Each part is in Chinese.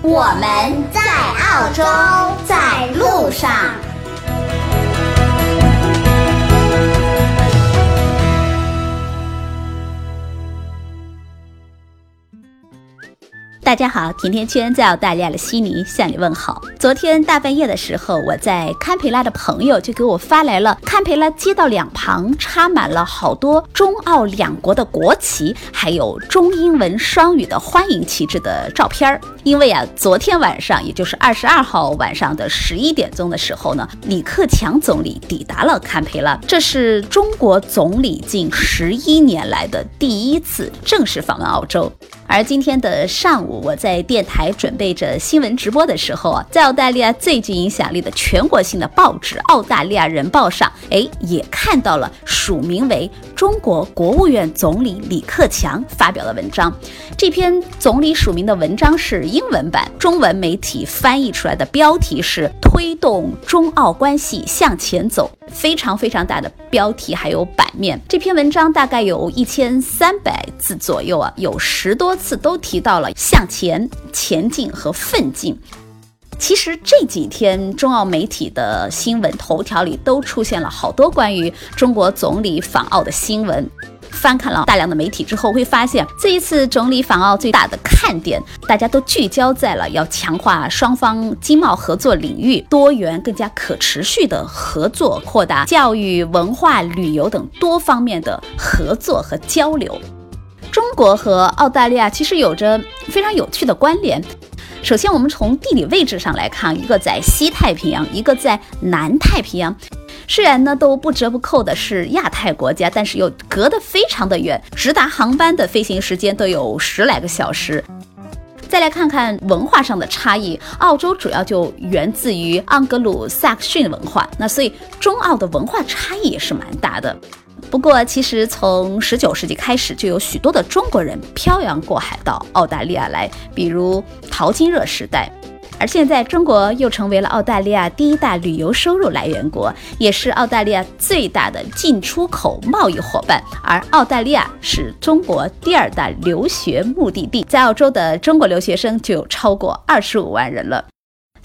我们在澳洲，在路上。大家好，甜甜圈在澳大利亚的悉尼向你问好。昨天大半夜的时候，我在堪培拉的朋友就给我发来了堪培拉街道两旁插满了好多中澳两国的国旗，还有中英文双语的欢迎旗帜的照片儿。因为啊，昨天晚上，也就是二十二号晚上的十一点钟的时候呢，李克强总理抵达了堪培拉，这是中国总理近十一年来的第一次正式访问澳洲。而今天的上午，我在电台准备着新闻直播的时候啊，在澳大利亚最具影响力的全国性的报纸《澳大利亚人报》上，哎，也看到了署名为中国国务院总理李克强发表的文章。这篇总理署名的文章是英文版，中文媒体翻译出来的标题是“推动中澳关系向前走”，非常非常大的标题，还有版面。这篇文章大概有一千三百字左右啊，有十多。次都提到了向前、前进和奋进。其实这几天中澳媒体的新闻头条里都出现了好多关于中国总理访澳的新闻。翻看了大量的媒体之后，会发现这一次总理访澳最大的看点，大家都聚焦在了要强化双方经贸合作领域多元、更加可持续的合作，扩大教育、文化、旅游等多方面的合作和交流。中国和澳大利亚其实有着非常有趣的关联。首先，我们从地理位置上来看，一个在西太平洋，一个在南太平洋。虽然呢都不折不扣的是亚太国家，但是又隔得非常的远，直达航班的飞行时间都有十来个小时。再来看看文化上的差异，澳洲主要就源自于盎格鲁撒克逊文化，那所以中澳的文化差异也是蛮大的。不过，其实从十九世纪开始，就有许多的中国人漂洋过海到澳大利亚来，比如淘金热时代。而现在，中国又成为了澳大利亚第一大旅游收入来源国，也是澳大利亚最大的进出口贸易伙伴。而澳大利亚是中国第二大留学目的地，在澳洲的中国留学生就有超过二十五万人了。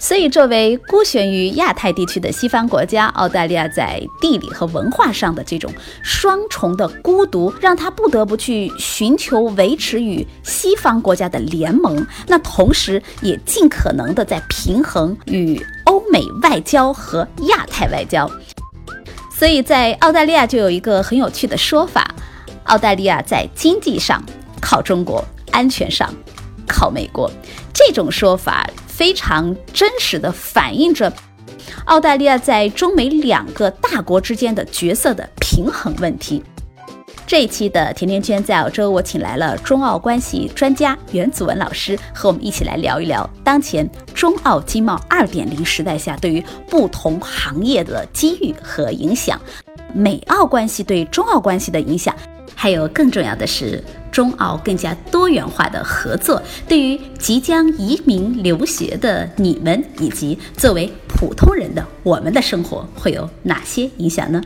所以，作为孤悬于亚太地区的西方国家，澳大利亚在地理和文化上的这种双重的孤独，让他不得不去寻求维持与西方国家的联盟。那同时，也尽可能的在平衡与欧美外交和亚太外交。所以在澳大利亚就有一个很有趣的说法：澳大利亚在经济上靠中国，安全上靠美国。这种说法。非常真实的反映着澳大利亚在中美两个大国之间的角色的平衡问题。这一期的甜甜圈在澳洲，我请来了中澳关系专家袁祖文老师，和我们一起来聊一聊当前中澳经贸二点零时代下对于不同行业的机遇和影响，美澳关系对中澳关系的影响。还有更重要的是，中澳更加多元化的合作，对于即将移民留学的你们，以及作为普通人的我们的生活，会有哪些影响呢？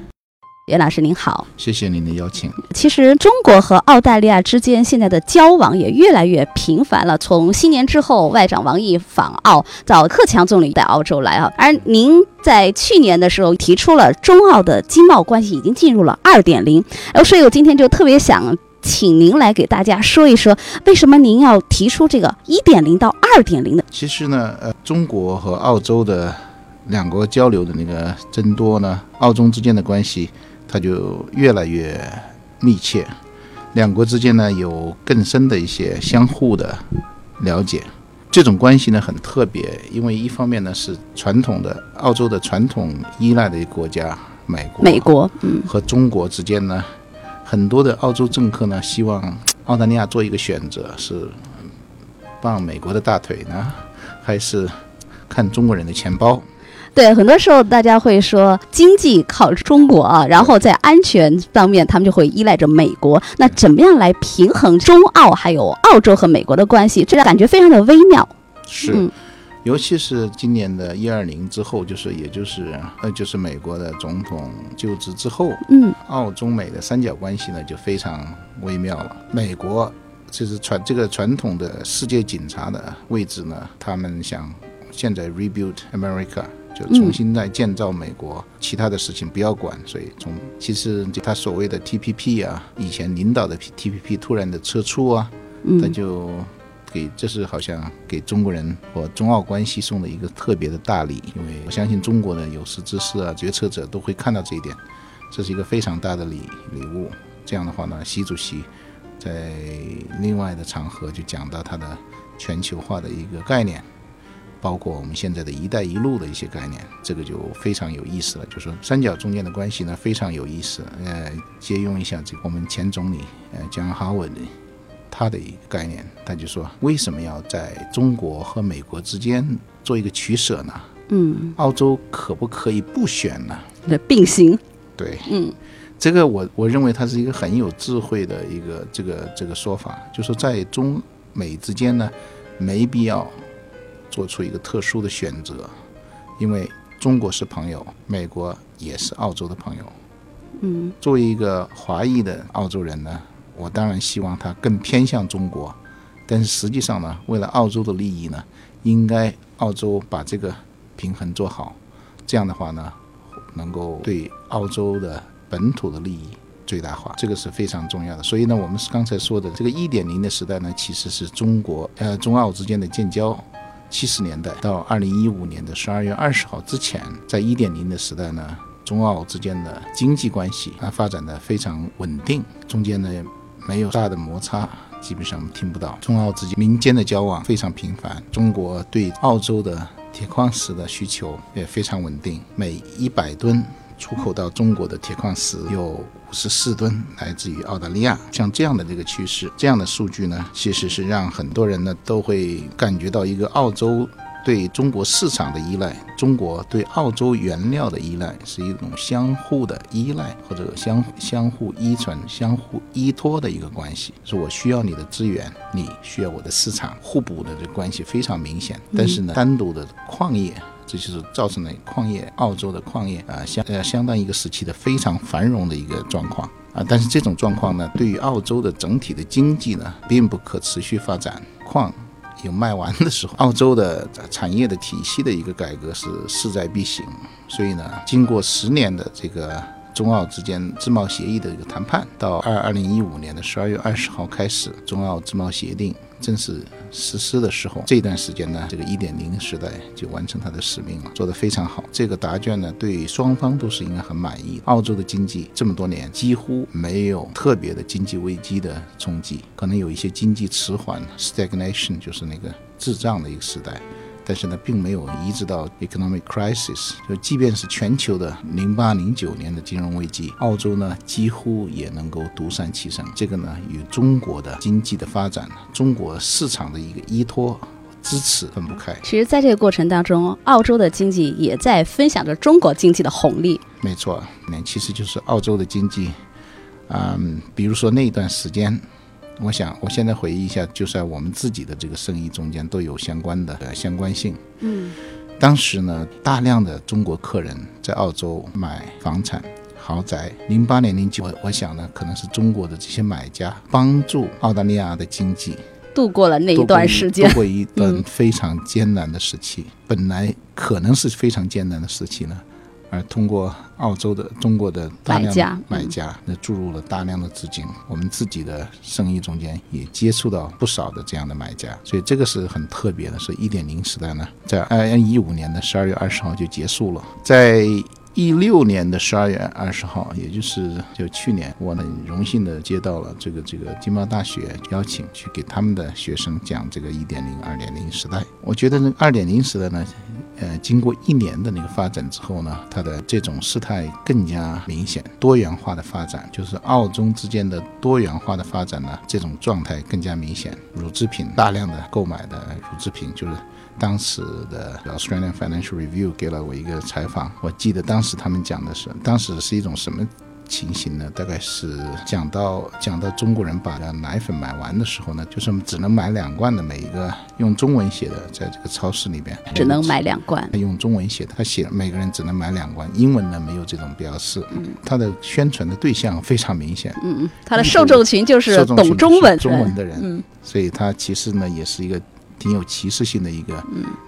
袁老师您好，谢谢您的邀请。其实中国和澳大利亚之间现在的交往也越来越频繁了。从新年之后，外长王毅访澳，到克强总理在澳洲来啊。而您在去年的时候提出了中澳的经贸关系已经进入了二点零，呃，所以我今天就特别想请您来给大家说一说，为什么您要提出这个一点零到二点零的？其实呢，呃，中国和澳洲的两国交流的那个增多呢，澳中之间的关系。它就越来越密切，两国之间呢有更深的一些相互的了解。这种关系呢很特别，因为一方面呢是传统的澳洲的传统依赖的一个国家，美国，美国，嗯，和中国之间呢，很多的澳洲政客呢希望澳大利亚做一个选择，是傍美国的大腿呢，还是看中国人的钱包？对，很多时候大家会说经济靠中国啊，然后在安全方面他们就会依赖着美国。那怎么样来平衡中澳还有澳洲和美国的关系？这感觉非常的微妙。是。嗯尤其是今年的一二零之后，就是也就是呃，就是美国的总统就职之后，嗯，澳中美的三角关系呢就非常微妙了。美国就是传这个传统的世界警察的位置呢，他们想现在 rebuild America，就重新再建造美国，其他的事情不要管。所以从其实他所谓的 TPP 啊，以前领导的 TPP 突然的撤出啊，他就。给这是好像给中国人或中澳关系送的一个特别的大礼，因为我相信中国的有识之士啊、决策者都会看到这一点，这是一个非常大的礼礼物。这样的话呢，习主席在另外的场合就讲到他的全球化的一个概念，包括我们现在的一带一路的一些概念，这个就非常有意思了。就说三角中间的关系呢非常有意思，呃，借用一下这个我们前总理呃江哈文的。他的一个概念，他就说：为什么要在中国和美国之间做一个取舍呢？嗯，澳洲可不可以不选呢？那并行。对，嗯，这个我我认为它是一个很有智慧的一个这个这个说法，就说在中美之间呢，没必要做出一个特殊的选择，因为中国是朋友，美国也是澳洲的朋友。嗯，作为一个华裔的澳洲人呢。我当然希望他更偏向中国，但是实际上呢，为了澳洲的利益呢，应该澳洲把这个平衡做好，这样的话呢，能够对澳洲的本土的利益最大化，这个是非常重要的。所以呢，我们是刚才说的这个一点零的时代呢，其实是中国呃中澳之间的建交，七十年代到二零一五年的十二月二十号之前，在一点零的时代呢，中澳之间的经济关系啊发展的非常稳定，中间呢。没有大的摩擦，基本上听不到。中澳之间民间的交往非常频繁。中国对澳洲的铁矿石的需求也非常稳定，每一百吨出口到中国的铁矿石有五十四吨来自于澳大利亚。像这样的这个趋势，这样的数据呢，其实是让很多人呢都会感觉到一个澳洲。对中国市场的依赖，中国对澳洲原料的依赖，是一种相互的依赖或者相相互依存、相互依托的一个关系。是我需要你的资源，你需要我的市场，互补的这关系非常明显。但是呢，单独的矿业，这就是造成了矿业澳洲的矿业啊相呃相当一个时期的非常繁荣的一个状况啊。但是这种状况呢，对于澳洲的整体的经济呢，并不可持续发展。矿。有卖完的时候，澳洲的产业的体系的一个改革是势在必行，所以呢，经过十年的这个中澳之间自贸协议的一个谈判，到二二零一五年的十二月二十号开始，中澳自贸协定。正式实施的时候，这段时间呢，这个一点零时代就完成它的使命了，做得非常好。这个答卷呢，对双方都是应该很满意。澳洲的经济这么多年几乎没有特别的经济危机的冲击，可能有一些经济迟缓 （stagnation），就是那个滞胀的一个时代。但是呢，并没有移植到 economic crisis，就即便是全球的零八零九年的金融危机，澳洲呢几乎也能够独善其身。这个呢与中国的经济的发展、中国市场的一个依托支持分不开。其实，在这个过程当中，澳洲的经济也在分享着中国经济的红利。没错，那其实就是澳洲的经济，嗯，比如说那一段时间。我想，我现在回忆一下，就在我们自己的这个生意中间都有相关的相关性。嗯，当时呢，大量的中国客人在澳洲买房产、豪宅。零八年、零九，我我想呢，可能是中国的这些买家帮助澳大利亚的经济度过了那一段时间，度过一段非常艰难的时期。本来可能是非常艰难的时期呢。而通过澳洲的、中国的大量买家，那注入了大量的资金，我们自己的生意中间也接触到不少的这样的买家，所以这个是很特别的。是一点零时代呢，在二零一五年的十二月二十号就结束了，在。一六年的十二月二十号，也就是就去年，我很荣幸的接到了这个这个经贸大学邀请，去给他们的学生讲这个一点零、二点零时代。我觉得呢，二点零时代呢，呃，经过一年的那个发展之后呢，它的这种事态更加明显，多元化的发展，就是澳中之间的多元化的发展呢，这种状态更加明显。乳制品大量的购买的乳制品，就是当时的 Australian Financial Review 给了我一个采访，我记得当时他们讲的是，当时是一种什么？情形呢，大概是讲到讲到中国人把奶粉买完的时候呢，就是只能买两罐的，每一个用中文写的，在这个超市里边只能买两罐。他用中文写的，他写每个人只能买两罐，英文呢没有这种标示。嗯，他的宣传的对象非常明显。嗯嗯，他的受众群就是懂中文中文的人。嗯，所以他其实呢也是一个。挺有歧视性的一个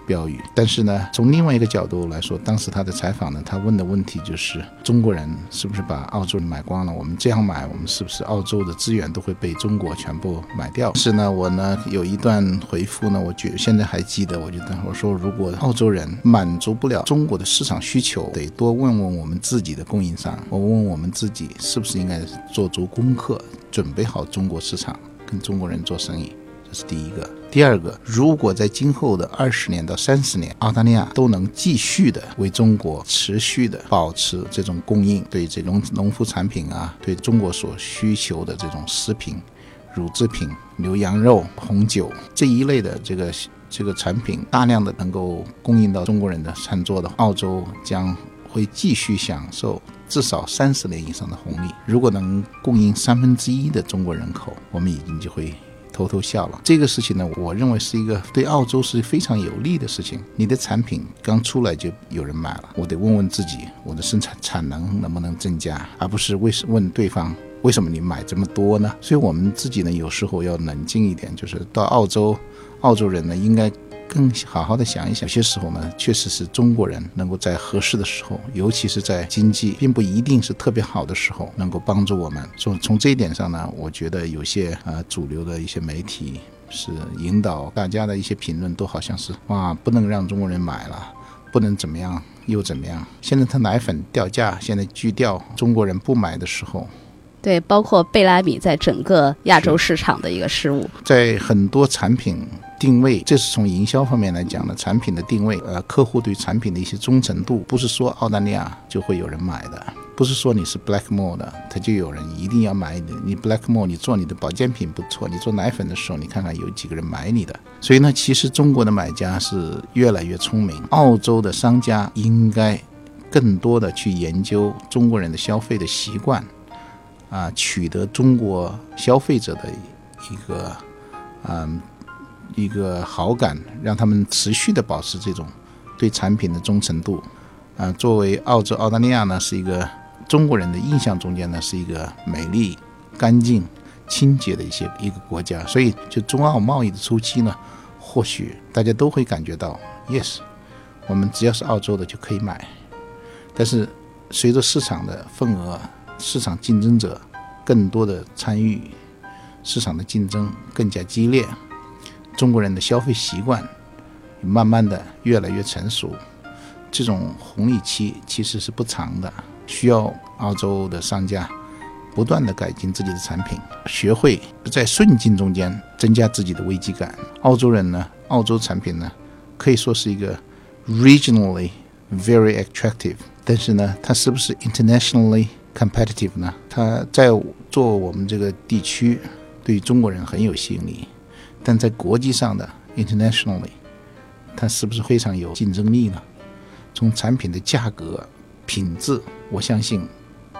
标语，但是呢，从另外一个角度来说，当时他的采访呢，他问的问题就是中国人是不是把澳洲人买光了？我们这样买，我们是不是澳洲的资源都会被中国全部买掉？是呢，我呢有一段回复呢，我觉现在还记得，我觉得我说如果澳洲人满足不了中国的市场需求，得多问问我们自己的供应商，我问我们自己是不是应该做足功课，准备好中国市场，跟中国人做生意。这是第一个，第二个，如果在今后的二十年到三十年，澳大利亚都能继续的为中国持续的保持这种供应，对这种农副产品啊，对中国所需求的这种食品、乳制品、牛羊肉、红酒这一类的这个这个产品，大量的能够供应到中国人的餐桌的，澳洲将会继续享受至少三十年以上的红利。如果能供应三分之一的中国人口，我们已经就会。偷偷笑了，这个事情呢，我认为是一个对澳洲是非常有利的事情。你的产品刚出来就有人买了，我得问问自己，我的生产产能能不能增加，而不是为问对方为什么你买这么多呢？所以我们自己呢，有时候要冷静一点，就是到澳洲，澳洲人呢应该。更好好的想一想，有些时候呢，确实是中国人能够在合适的时候，尤其是在经济并不一定是特别好的时候，能够帮助我们。从从这一点上呢，我觉得有些呃主流的一些媒体是引导大家的一些评论，都好像是哇，不能让中国人买了，不能怎么样又怎么样。现在他奶粉掉价，现在巨掉，中国人不买的时候。对，包括贝拉米在整个亚洲市场的一个失误，在很多产品定位，这是从营销方面来讲的。产品的定位，呃，客户对产品的一些忠诚度，不是说澳大利亚就会有人买的，不是说你是 Blackmore 的，他就有人一定要买你。你 Blackmore，你做你的保健品不错，你做奶粉的时候，你看看有几个人买你的。所以呢，其实中国的买家是越来越聪明，澳洲的商家应该更多的去研究中国人的消费的习惯。啊，取得中国消费者的一个，嗯，一个好感，让他们持续的保持这种对产品的忠诚度。啊，作为澳洲、澳大利亚呢，是一个中国人的印象中间呢，是一个美丽、干净、清洁的一些一个国家。所以，就中澳贸易的初期呢，或许大家都会感觉到，yes，我们只要是澳洲的就可以买。但是，随着市场的份额，市场竞争者更多的参与，市场的竞争更加激烈，中国人的消费习惯慢慢的越来越成熟，这种红利期其实是不长的，需要澳洲的商家不断的改进自己的产品，学会在顺境中间增加自己的危机感。澳洲人呢，澳洲产品呢，可以说是一个 regionally very attractive，但是呢，它是不是 internationally？Internationally？competitive 呢？它在做我们这个地区，对中国人很有吸引力，但在国际上的 internationally，它是不是非常有竞争力呢？从产品的价格、品质，我相信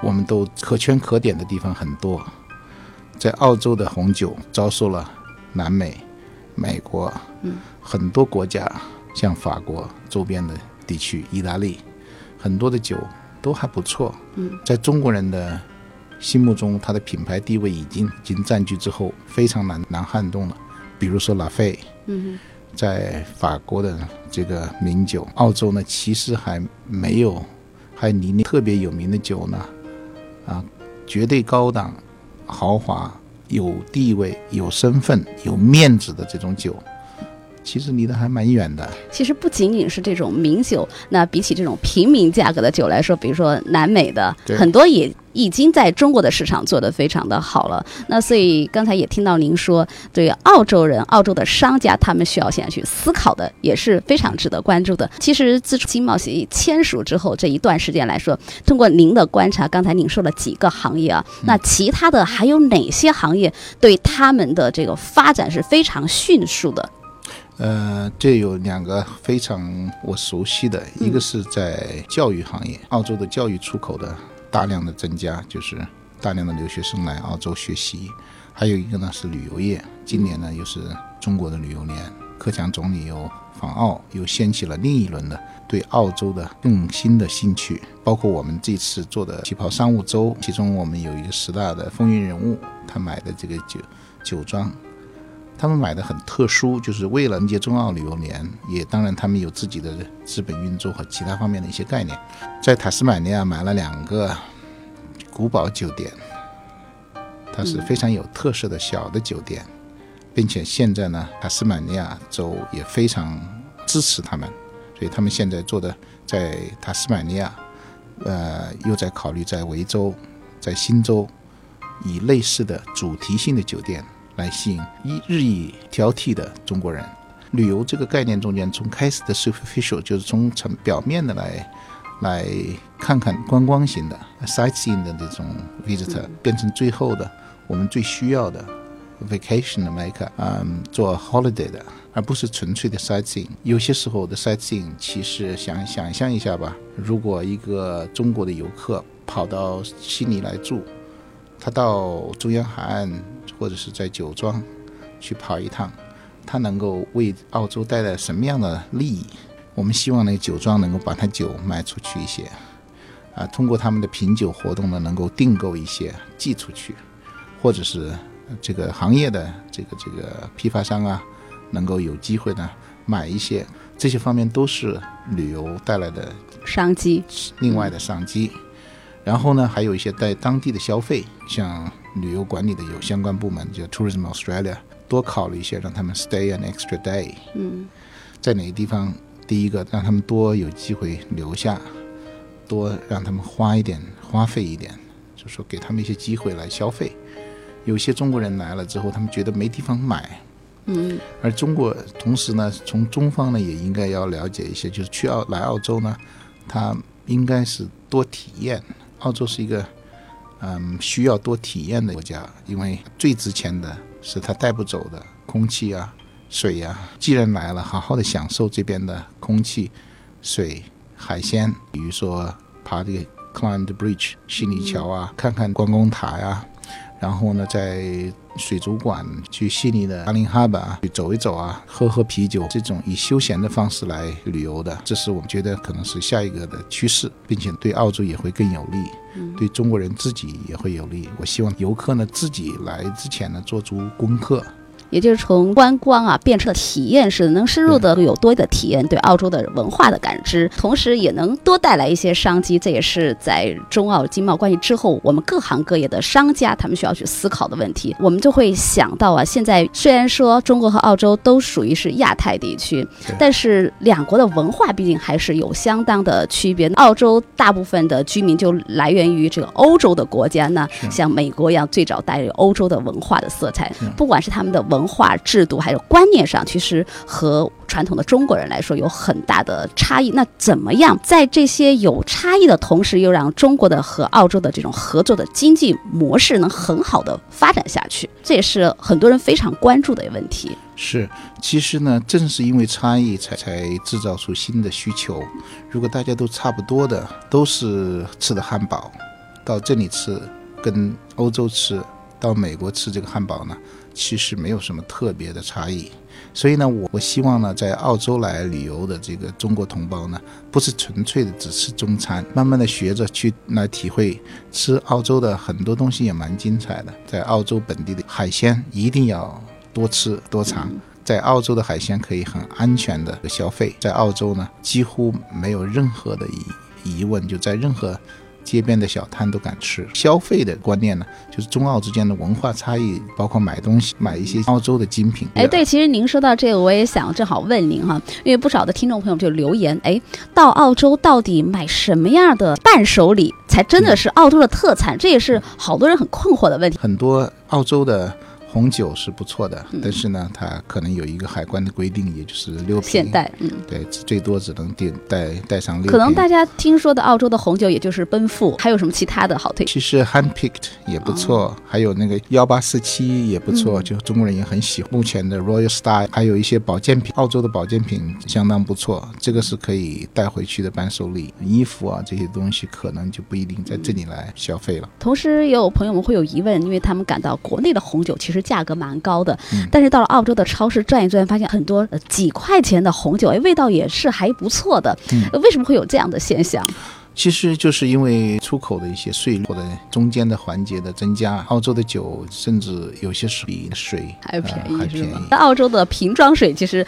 我们都可圈可点的地方很多。在澳洲的红酒遭受了南美、美国，嗯，很多国家，像法国周边的地区、意大利，很多的酒。都还不错，嗯，在中国人的心目中，它的品牌地位已经已经占据之后，非常难难撼动了。比如说拉菲，嗯，在法国的这个名酒，澳洲呢其实还没有，还离那特别有名的酒呢，啊，绝对高档、豪华、有地位、有身份、有面子的这种酒，其实离得还蛮远的。其实不仅仅是这种名酒，那比起这种平民价格的酒来说，比如说南美的很多也已经在中国的市场做得非常的好了。那所以刚才也听到您说，对澳洲人、澳洲的商家，他们需要现在去思考的，也是非常值得关注的。其实自从经贸协议签署之后这一段时间来说，通过您的观察，刚才您说了几个行业啊，那其他的还有哪些行业对他们的这个发展是非常迅速的？呃，这有两个非常我熟悉的，一个是在教育行业，澳洲的教育出口的大量的增加，就是大量的留学生来澳洲学习；还有一个呢是旅游业，今年呢又是中国的旅游年，克强总理又访澳，又掀起了另一轮的对澳洲的更新的兴趣，包括我们这次做的旗袍商务周，其中我们有一个十大的风云人物，他买的这个酒酒庄。他们买的很特殊，就是为了迎接中澳旅游年，也当然他们有自己的资本运作和其他方面的一些概念。在塔斯马尼亚买了两个古堡酒店，它是非常有特色的小的酒店，并且现在呢，塔斯马尼亚州也非常支持他们，所以他们现在做的在塔斯马尼亚，呃，又在考虑在维州、在新州以类似的主题性的酒店。来吸引一日益挑剔的中国人。旅游这个概念中间，从开始的 superficial，就是从层表面的来来看看观光型的 sightseeing 的这种 visitor，变成最后的我们最需要的 vacation 的 maker，嗯，做 holiday 的，而不是纯粹的 sightseeing。有些时候的 sightseeing，其实想想象一下吧，如果一个中国的游客跑到悉尼来住，他到中央海岸或者是在酒庄去跑一趟，他能够为澳洲带来什么样的利益？我们希望那个酒庄能够把他酒卖出去一些，啊，通过他们的品酒活动呢，能够订购一些寄出去，或者是这个行业的这个这个批发商啊，能够有机会呢买一些，这些方面都是旅游带来的商机，另外的商机。然后呢，还有一些在当地的消费，像旅游管理的有相关部门，就 Tourism Australia，多考虑一些，让他们 stay an extra day。嗯，在哪个地方，第一个让他们多有机会留下，多让他们花一点，花费一点，就说给他们一些机会来消费。有些中国人来了之后，他们觉得没地方买。嗯，而中国同时呢，从中方呢也应该要了解一些，就是去澳来澳洲呢，他应该是多体验。澳洲是一个，嗯，需要多体验的国家，因为最值钱的是它带不走的空气啊、水呀、既然来了，好好的享受这边的空气、水、海鲜，比如说爬这个 climb the bridge 悉尼桥啊，看看观光塔呀、然后呢，在水族馆去悉尼的 Darling Harbour 去走一走啊，喝喝啤酒，这种以休闲的方式来旅游的，这是我们觉得可能是下一个的趋势，并且对澳洲也会更有利，对中国人自己也会有利。我希望游客呢自己来之前呢做足功课。也就是从观光啊变成了体验式的，能深入的有多的体验对澳洲的文化的感知，同时也能多带来一些商机。这也是在中澳经贸关系之后，我们各行各业的商家他们需要去思考的问题。我们就会想到啊，现在虽然说中国和澳洲都属于是亚太地区，但是两国的文化毕竟还是有相当的区别。澳洲大部分的居民就来源于这个欧洲的国家呢，像美国一样，最早带有欧洲的文化的色彩，不管是他们的文。文化制度还有观念上，其实和传统的中国人来说有很大的差异。那怎么样在这些有差异的同时，又让中国的和澳洲的这种合作的经济模式能很好的发展下去？这也是很多人非常关注的问题。是，其实呢，正是因为差异，才才制造出新的需求。如果大家都差不多的，都是吃的汉堡，到这里吃，跟欧洲吃，到美国吃这个汉堡呢？其实没有什么特别的差异，所以呢，我我希望呢，在澳洲来旅游的这个中国同胞呢，不是纯粹的只吃中餐，慢慢的学着去来体会吃澳洲的很多东西也蛮精彩的。在澳洲本地的海鲜一定要多吃多尝，在澳洲的海鲜可以很安全的消费，在澳洲呢几乎没有任何的疑疑问，就在任何街边的小摊都敢吃。消费的观念呢，就是中澳之间的文化差异，包括买东西，买一些澳洲的精品。哎，对，其实您说到这个，我也想正好问您哈，因为不少的听众朋友就留言，哎，到澳洲到底买什么样的伴手礼才真的是澳洲的特产？这也是好多人很困惑的问题。很多澳洲的。红酒是不错的，但是呢，它可能有一个海关的规定，也就是六瓶。现代，嗯，对，最多只能带带带上六瓶。可能大家听说的澳洲的红酒，也就是奔富，还有什么其他的好推？其实 Handpicked 也不错，还有那个幺八四七也不错，就中国人也很喜欢。目前的 Royal Star 还有一些保健品，澳洲的保健品相当不错，这个是可以带回去的伴手礼。衣服啊这些东西，可能就不一定在这里来消费了。同时，也有朋友们会有疑问，因为他们感到国内的红酒其实。价格蛮高的，但是到了澳洲的超市转一转，发现很多几块钱的红酒，哎，味道也是还不错的。为什么会有这样的现象？其实就是因为出口的一些税率或者中间的环节的增加，澳洲的酒甚至有些是比水还便宜，还便宜。那澳洲的瓶装水其实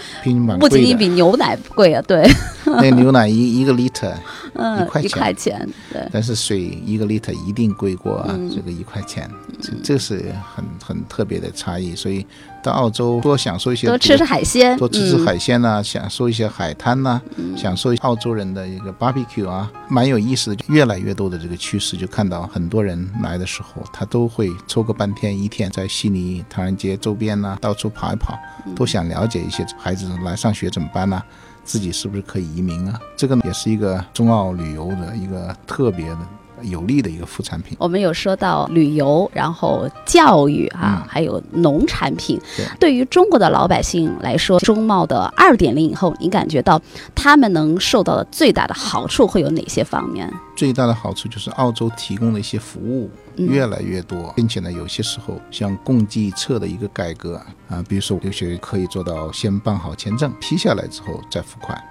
不仅仅比牛奶贵啊，对。那牛奶一一个 liter。嗯，一块钱，对。但是水一个 liter 一定贵过这个一块钱，这这是很很特别的差异。所以到澳洲多享受一些，多吃吃海鲜，多吃吃海鲜呐，享受一些海滩呐，享受澳洲人的一个 barbecue 啊，蛮有意思的。越来越多的这个趋势，就看到很多人来的时候，他都会抽个半天一天，在悉尼唐人街周边呐，到处跑一跑，都想了解一些孩子来上学怎么办呢？自己是不是可以移民啊？这个呢，也是一个中澳旅游的一个特别的有利的一个副产品。我们有说到旅游，然后教育啊，还有农产品。对于中国的老百姓来说，中贸的二点零以后，你感觉到他们能受到的最大的好处会有哪些方面？最大的好处就是澳洲提供的一些服务。越来越多，并且呢，有些时候像共济册的一个改革啊，比如说留学可以做到先办好签证，批下来之后再付款，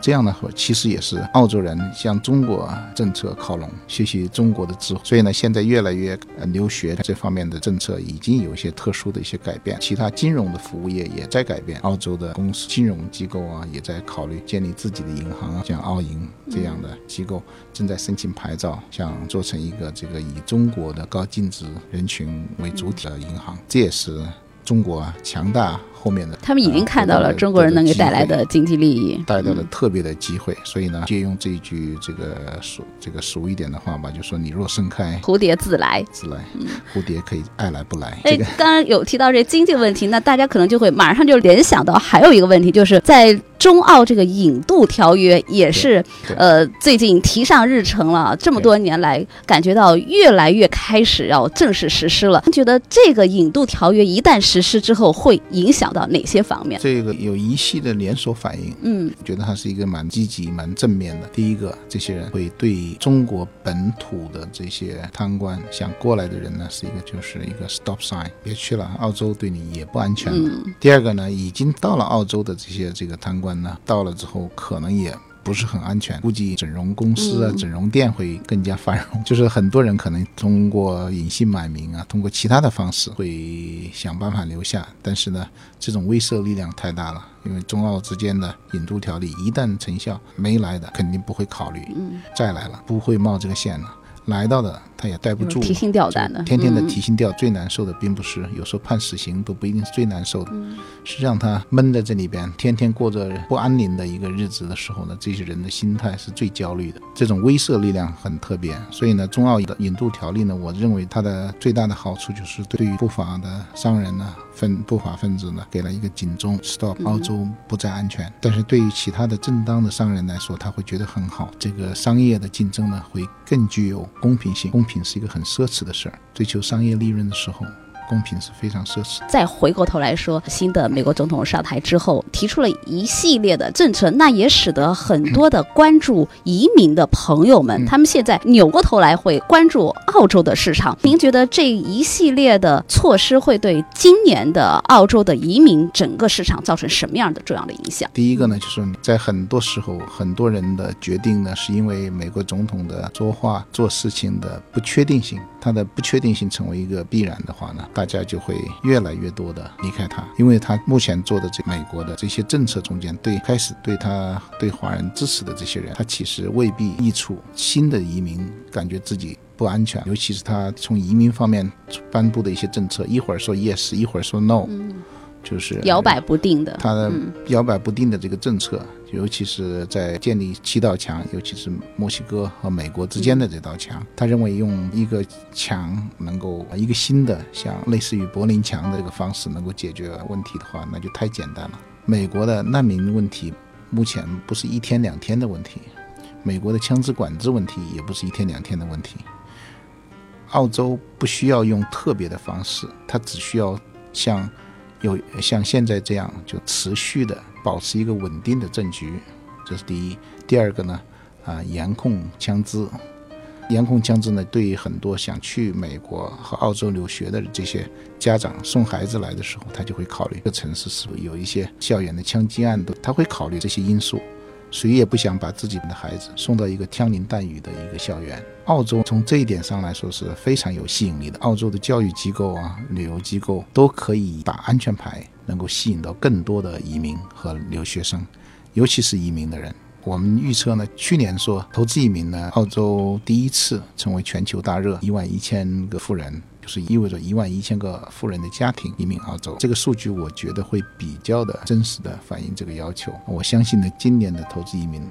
这样的话其实也是澳洲人向中国政策靠拢，学习中国的智慧。所以呢，现在越来越呃留学这方面的政策已经有一些特殊的一些改变，其他金融的服务业也在改变，澳洲的公司金融机构啊也在考虑建立自己的银行啊，像澳银这样的机构正在申请牌照，想做成一个这个以中国。国的高净值人群为主体的银行，这也是中国强大。后面的他们已经看到了中国人能给带来的经济利益，带来了特别的机会。所以呢，借用这一句这个俗这个俗一点的话吧，就说你若盛开，蝴蝶自来，自来，蝴蝶可以爱来不来。哎，刚刚有提到这经济问题，那大家可能就会马上就联想到还有一个问题，就是在中澳这个引渡条约也是呃最近提上日程了。这么多年来，感觉到越来越开始要正式实施了。觉得这个引渡条约一旦实施之后，会影响。到哪些方面？这个有一系列连锁反应，嗯，觉得它是一个蛮积极、蛮正面的。第一个，这些人会对中国本土的这些贪官想过来的人呢，是一个就是一个 stop sign，别去了，澳洲对你也不安全了。第二个呢，已经到了澳洲的这些这个贪官呢，到了之后可能也。不是很安全，估计整容公司啊、整容店会更加繁荣。就是很多人可能通过隐姓埋名啊，通过其他的方式会想办法留下。但是呢，这种威慑力量太大了，因为中澳之间的引渡条例一旦成效，没来的肯定不会考虑再来了，不会冒这个险了。来到的他也待不住，提心吊胆的，天天的提心吊。最难受的并不是有时候判死刑都不一定是最难受的，是让他闷在这里边，天天过着不安宁的一个日子的时候呢，这些人的心态是最焦虑的。这种威慑力量很特别，所以呢，中澳的引渡条例呢，我认为它的最大的好处就是对于不法的商人呢。分不法分子呢，给了一个警钟，stop，澳洲不再安全。但是对于其他的正当的商人来说，他会觉得很好。这个商业的竞争呢，会更具有公平性。公品是一个很奢侈的事儿，追求商业利润的时候。公平是非常奢侈。再回过头来说，新的美国总统上台之后，提出了一系列的政策，那也使得很多的关注移民的朋友们，他们现在扭过头来会关注澳洲的市场。您觉得这一系列的措施会对今年的澳洲的移民整个市场造成什么样的重要的影响？第一个呢，就是在很多时候，很多人的决定呢，是因为美国总统的说话、做事情的不确定性，他的不确定性成为一个必然的话呢。大家就会越来越多的。离开他，因为他目前做的这美国的这些政策中间，对开始对他对华人支持的这些人，他其实未必益处。新的移民感觉自己不安全，尤其是他从移民方面颁布的一些政策，一会儿说 yes，一会儿说 no，就是摇摆不定的。他的摇摆不定的这个政策，尤其是在建立七道墙，尤其是墨西哥和美国之间的这道墙，他认为用一个墙能够一个新的像类似于柏林墙的这个方式能够解决问题的话，那就太简单了。美国的难民问题目前不是一天两天的问题。美国的枪支管制问题也不是一天两天的问题。澳洲不需要用特别的方式，它只需要像有像现在这样，就持续的保持一个稳定的政局，这是第一。第二个呢，啊，严控枪支，严控枪支呢，对于很多想去美国和澳洲留学的这些家长送孩子来的时候，他就会考虑这个城市是不是有一些校园的枪击案，的他会考虑这些因素。谁也不想把自己的孩子送到一个枪林弹雨的一个校园。澳洲从这一点上来说是非常有吸引力的。澳洲的教育机构啊、旅游机构都可以打安全牌，能够吸引到更多的移民和留学生，尤其是移民的人。我们预测呢，去年说投资移民呢，澳洲第一次成为全球大热，一万一千个富人。就是意味着一万一千个富人的家庭移民澳洲，这个数据我觉得会比较的真实的反映这个要求。我相信呢，今年的投资移民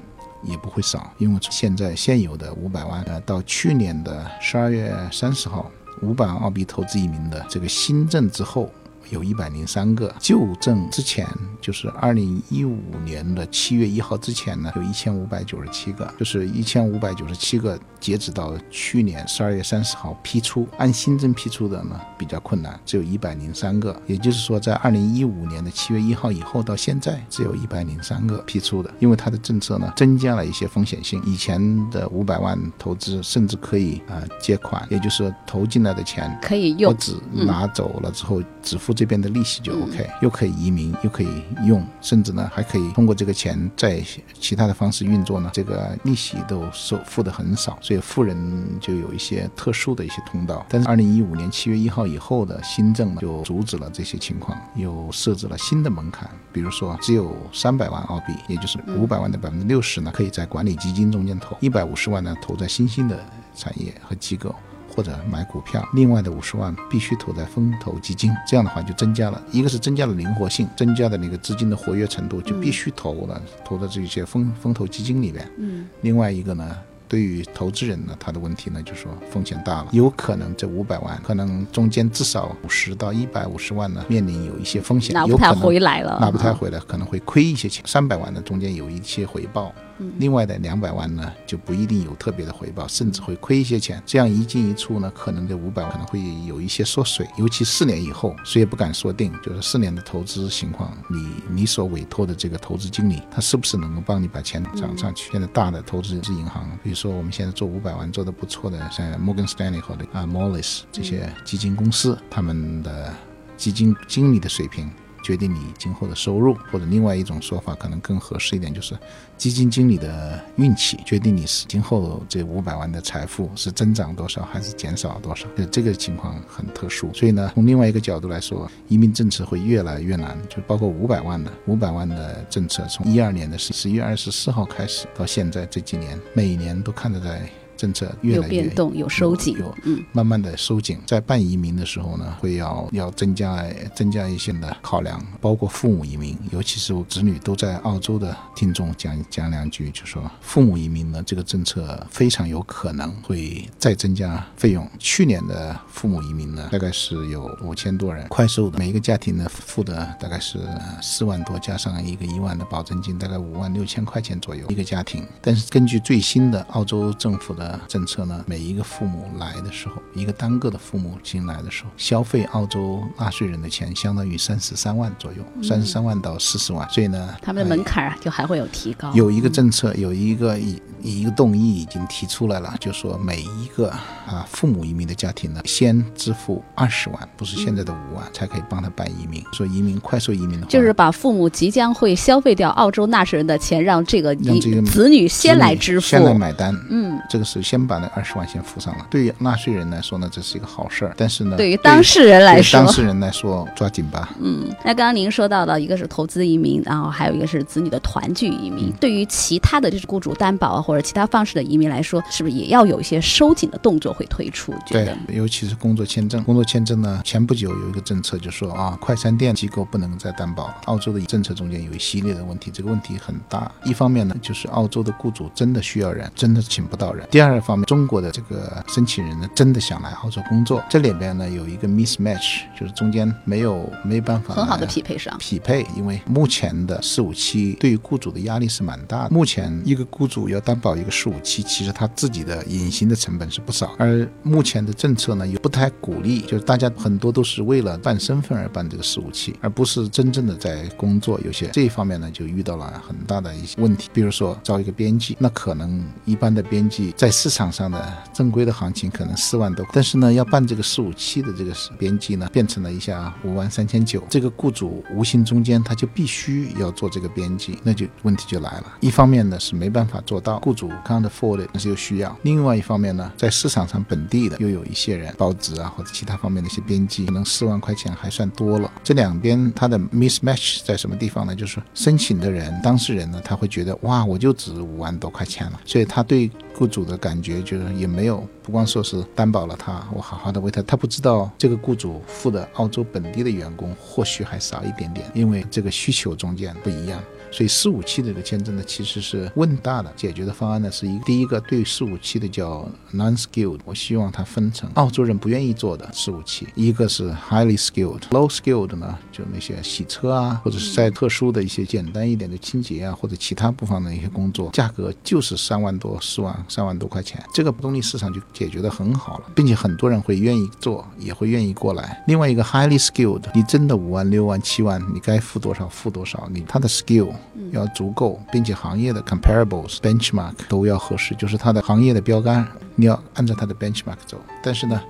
也不会少，因为现在现有的五百万，呃，到去年的十二月三十号，五百万澳币投资移民的这个新政之后。有一百零三个旧证之前，就是二零一五年的七月一号之前呢，有一千五百九十七个，就是一千五百九十七个，截止到去年十二月三十号批出，按新增批出的呢比较困难，只有一百零三个。也就是说，在二零一五年的七月一号以后到现在，只有一百零三个批出的，因为它的政策呢增加了一些风险性。以前的五百万投资甚至可以啊借款，也就是说投进来的钱可以用，我只拿走了之后只付。这边的利息就 OK，又可以移民，又可以用，甚至呢还可以通过这个钱在其他的方式运作呢。这个利息都收付的很少，所以富人就有一些特殊的一些通道。但是二零一五年七月一号以后的新政呢，就阻止了这些情况，又设置了新的门槛，比如说只有三百万澳币，也就是五百万的百分之六十呢，可以在管理基金中间投；一百五十万呢，投在新兴的产业和机构。或者买股票，另外的五十万必须投在风投基金，这样的话就增加了一个是增加了灵活性，增加的那个资金的活跃程度就必须投了，投到这些风风投基金里边。嗯，另外一个呢，对于投资人呢，他的问题呢，就是说风险大了，有可能这五百万可能中间至少五十到一百五十万呢，面临有一些风险，拿不太回来了，拿不太回来，可能会亏一些钱。三百万呢中间有一些回报。另外的两百万呢，就不一定有特别的回报，甚至会亏一些钱。这样一进一出呢，可能这五百万可能会有一些缩水。尤其四年以后，谁也不敢说定，就是四年的投资情况，你你所委托的这个投资经理，他是不是能够帮你把钱涨上去？现在大的投资银行，比如说我们现在做五百万做的不错的，像 Morgan Stanley 和啊 Moelis 这些基金公司，他们的基金经理的水平。决定你今后的收入，或者另外一种说法可能更合适一点，就是基金经理的运气决定你是今后这五百万的财富是增长多少还是减少多少。就这个情况很特殊，所以呢，从另外一个角度来说，移民政策会越来越难。就包括五百万的五百万的政策，从一二年的十一月二十四号开始到现在这几年，每年都看着在。政策越来越有变动，有收紧，有嗯慢慢的收紧。在办移民的时候呢，会要要增加增加一些的考量，包括父母移民，尤其是子女都在澳洲的听众讲讲两句，就说父母移民呢，这个政策非常有可能会再增加费用。去年的父母移民呢，大概是有五千多人，快速的每一个家庭呢付的大概是四万多，加上一个一万的保证金，大概五万六千块钱左右一个家庭。但是根据最新的澳洲政府的政策呢，每一个父母来的时候，一个单个的父母进来的时候，消费澳洲纳税人的钱相当于三十三万左右，三十三万到四十万，所以呢，他们的门槛啊就还会有提高。有一个政策，有一个一一个动议已经提出来了，就说每一个啊父母移民的家庭呢，先支付二十万，不是现在的五万，才可以帮他办移民。说移民快速移民的话，就是把父母即将会消费掉澳洲纳税人的钱，让这个让这个子女先来支付，先来买单。嗯，这个是。是先把那二十万先付上了。对于纳税人来说呢，这是一个好事儿，但是呢，对于当事人来说，当事人来说抓紧吧。嗯，那刚刚您说到的一个是投资移民，然后还有一个是子女的团聚移民。对于其他的就是雇主担保或者其他方式的移民来说，是不是也要有一些收紧的动作会推出？对，尤其是工作签证。工作签证呢，前不久有一个政策就说啊，快餐店机构不能再担保了。澳洲的政策中间有一系列的问题，这个问题很大。一方面呢，就是澳洲的雇主真的需要人，真的请不到人；第二方面，中国的这个申请人呢，真的想来澳洲工作，这里边呢有一个 mismatch，就是中间没有没办法很好的匹配上匹配，因为目前的四五七对于雇主的压力是蛮大的。目前一个雇主要担保一个四五七，其实他自己的隐形的成本是不少，而目前的政策呢又不太鼓励，就是大家很多都是为了办身份而办这个四五七，而不是真正的在工作。有些这一方面呢就遇到了很大的一些问题，比如说招一个编辑，那可能一般的编辑在市场上的正规的行情可能四万多，但是呢要办这个四五七的这个编辑呢变成了一下五万三千九，这个雇主无形中间他就必须要做这个编辑，那就问题就来了。一方面呢是没办法做到，雇主 can't afford，但是又需要；另外一方面呢，在市场上本地的又有一些人，报纸啊或者其他方面的一些编辑，可能四万块钱还算多了。这两边它的 mismatch 在什么地方呢？就是申请的人、当事人呢，他会觉得哇，我就值五万多块钱了，所以他对雇主的感觉就是也没有，不光说是担保了他，我好好的为他，他不知道这个雇主付的澳洲本地的员工或许还少一点点，因为这个需求中间不一样。所以四五期的这个签证呢，其实是问大的解决的方案呢，是一第一个对四五期的叫 non-skilled，我希望它分成澳洲人不愿意做的四五期，一个是 highly skilled，low skilled 呢，就那些洗车啊，或者是在特殊的一些简单一点的清洁啊，或者其他部分的一些工作，价格就是三万多、四万、三万多块钱，这个劳动力市场就解决的很好了，并且很多人会愿意做，也会愿意过来。另外一个 highly skilled，你真的五万、六万、七万，你该付多少付多少，你他的 skill。要足够，并且行业的 comparables benchmark 都要合适，就是它的行业的标杆，你要按照它的 benchmark 走。但是呢？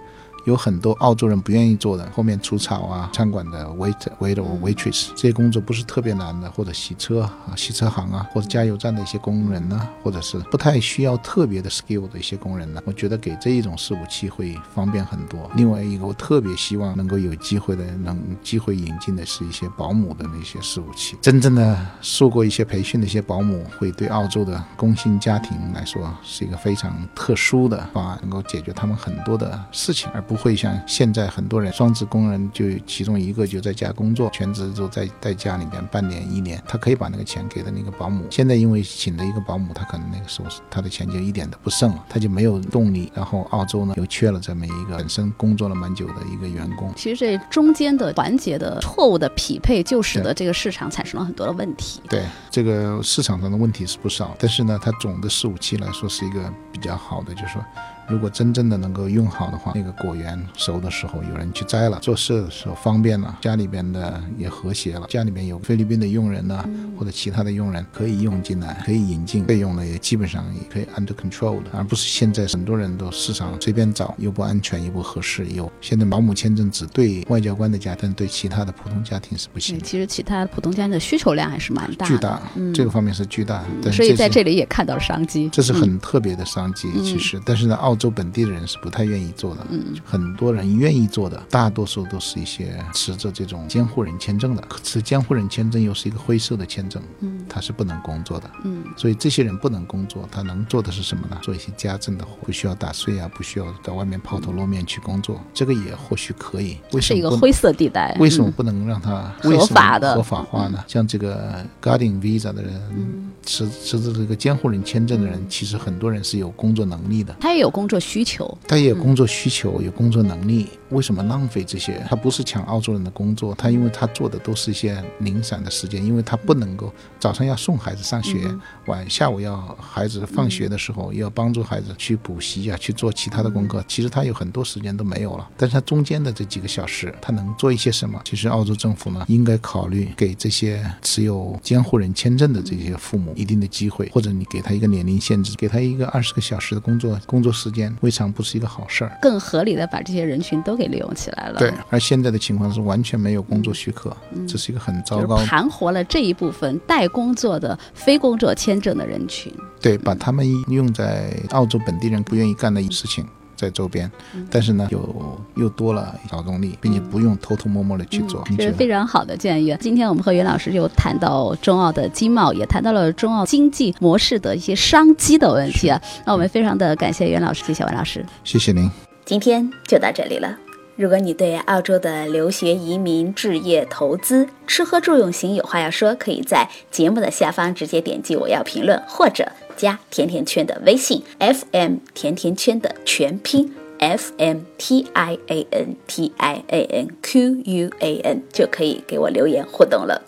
有很多澳洲人不愿意做的，后面除草啊、餐馆的 waiter、waiter、waitress 这些工作不是特别难的，或者洗车啊、洗车行啊，或者加油站的一些工人呢，或者是不太需要特别的 skill 的一些工人呢，我觉得给这一种四五七会方便很多。另外一个，我特别希望能够有机会的，能机会引进的是一些保姆的那些四五七，真正的受过一些培训的一些保姆，会对澳洲的工薪家庭来说是一个非常特殊的方案，能够解决他们很多的事情，而不会像现在很多人双职工人，就其中一个就在家工作，全职就在在家里面半年一年，他可以把那个钱给的那个保姆。现在因为请了一个保姆，他可能那个时候他的钱就一点都不剩了，他就没有动力。然后澳洲呢又缺了这么一个本身工作了蛮久的一个员工。其实这中间的环节的错误的匹配，就使得这个市场产生了很多的问题。对这个市场上的问题是不少，但是呢，它总的四五期来说是一个比较好的，就是说。如果真正的能够用好的话，那个果园熟的时候有人去摘了，做事的时候方便了，家里边的也和谐了，家里边有菲律宾的佣人呢，或者其他的佣人可以用进来，可以引进，费用呢也基本上也可以 under control 的，而不是现在很多人都市场随便找，又不安全又不合适，又现在保姆签证只对外交官的家庭，对其他的普通家庭是不行。其实其他普通家庭的需求量还是蛮大，巨大，这个方面是巨大，所以在这里也看到了商机，这是很特别的商机，其实，但是呢，澳洲本地的人是不太愿意做的，嗯，很多人愿意做的，大多数都是一些持着这种监护人签证的，持监护人签证又是一个灰色的签证，嗯，他是不能工作的，嗯，所以这些人不能工作，他能做的是什么呢？做一些家政的活，不需要打碎啊，不需要到外面抛头露面去工作，这个也或许可以。为什么是一个灰色地带？为什么不能让他合法的。合法化呢？像这个 Guardian Visa 的人，持持着这个监护人签证的人，其实很多人是有工作能力的，他也有工作需求。他也有工作需求，有工作能力，为什么浪费这些？他不是抢澳洲人的工作，他因为他做的都是一些零散的时间，因为他不能够早上要送孩子上学，晚下午要孩子放学的时候要帮助孩子去补习啊，去做其他的功课。其实他有很多时间都没有了，但是他中间的这几个小时，他能做一些什么？其实澳洲政府呢，应该考虑给这些持有监护人签证的这些父母母一定的机会，或者你给他一个年龄限制，给他一个二十个小时的工作工作时间，未尝不是一个好事儿。更合理的把这些人群都给利用起来了。对，而现在的情况是完全没有工作许可，这是一个很糟糕。盘活了这一部分带工作的非工作签证的人群。对，把他们用在澳洲本地人不愿意干的事情。在周边，但是呢，又又多了劳动力，并且不用偷偷摸摸的去做，这是非常好的建议。今天我们和袁老师又谈到中澳的经贸，也谈到了中澳经济模式的一些商机的问题啊。那我们非常的感谢袁老师，谢谢袁老师，谢谢您。今天就到这里了。如果你对澳洲的留学、移民、置业、投资、吃喝住用行有话要说，可以在节目的下方直接点击我要评论，或者。加甜甜圈的微信，FM 甜甜圈的全拼，F M T I A N T I A N Q U A N 就可以给我留言互动了。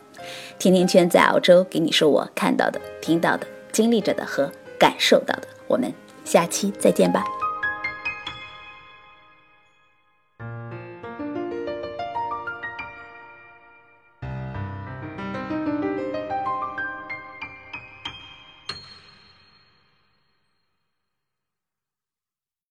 甜甜圈在澳洲给你说我看到的、听到的、经历着的和感受到的。我们下期再见吧。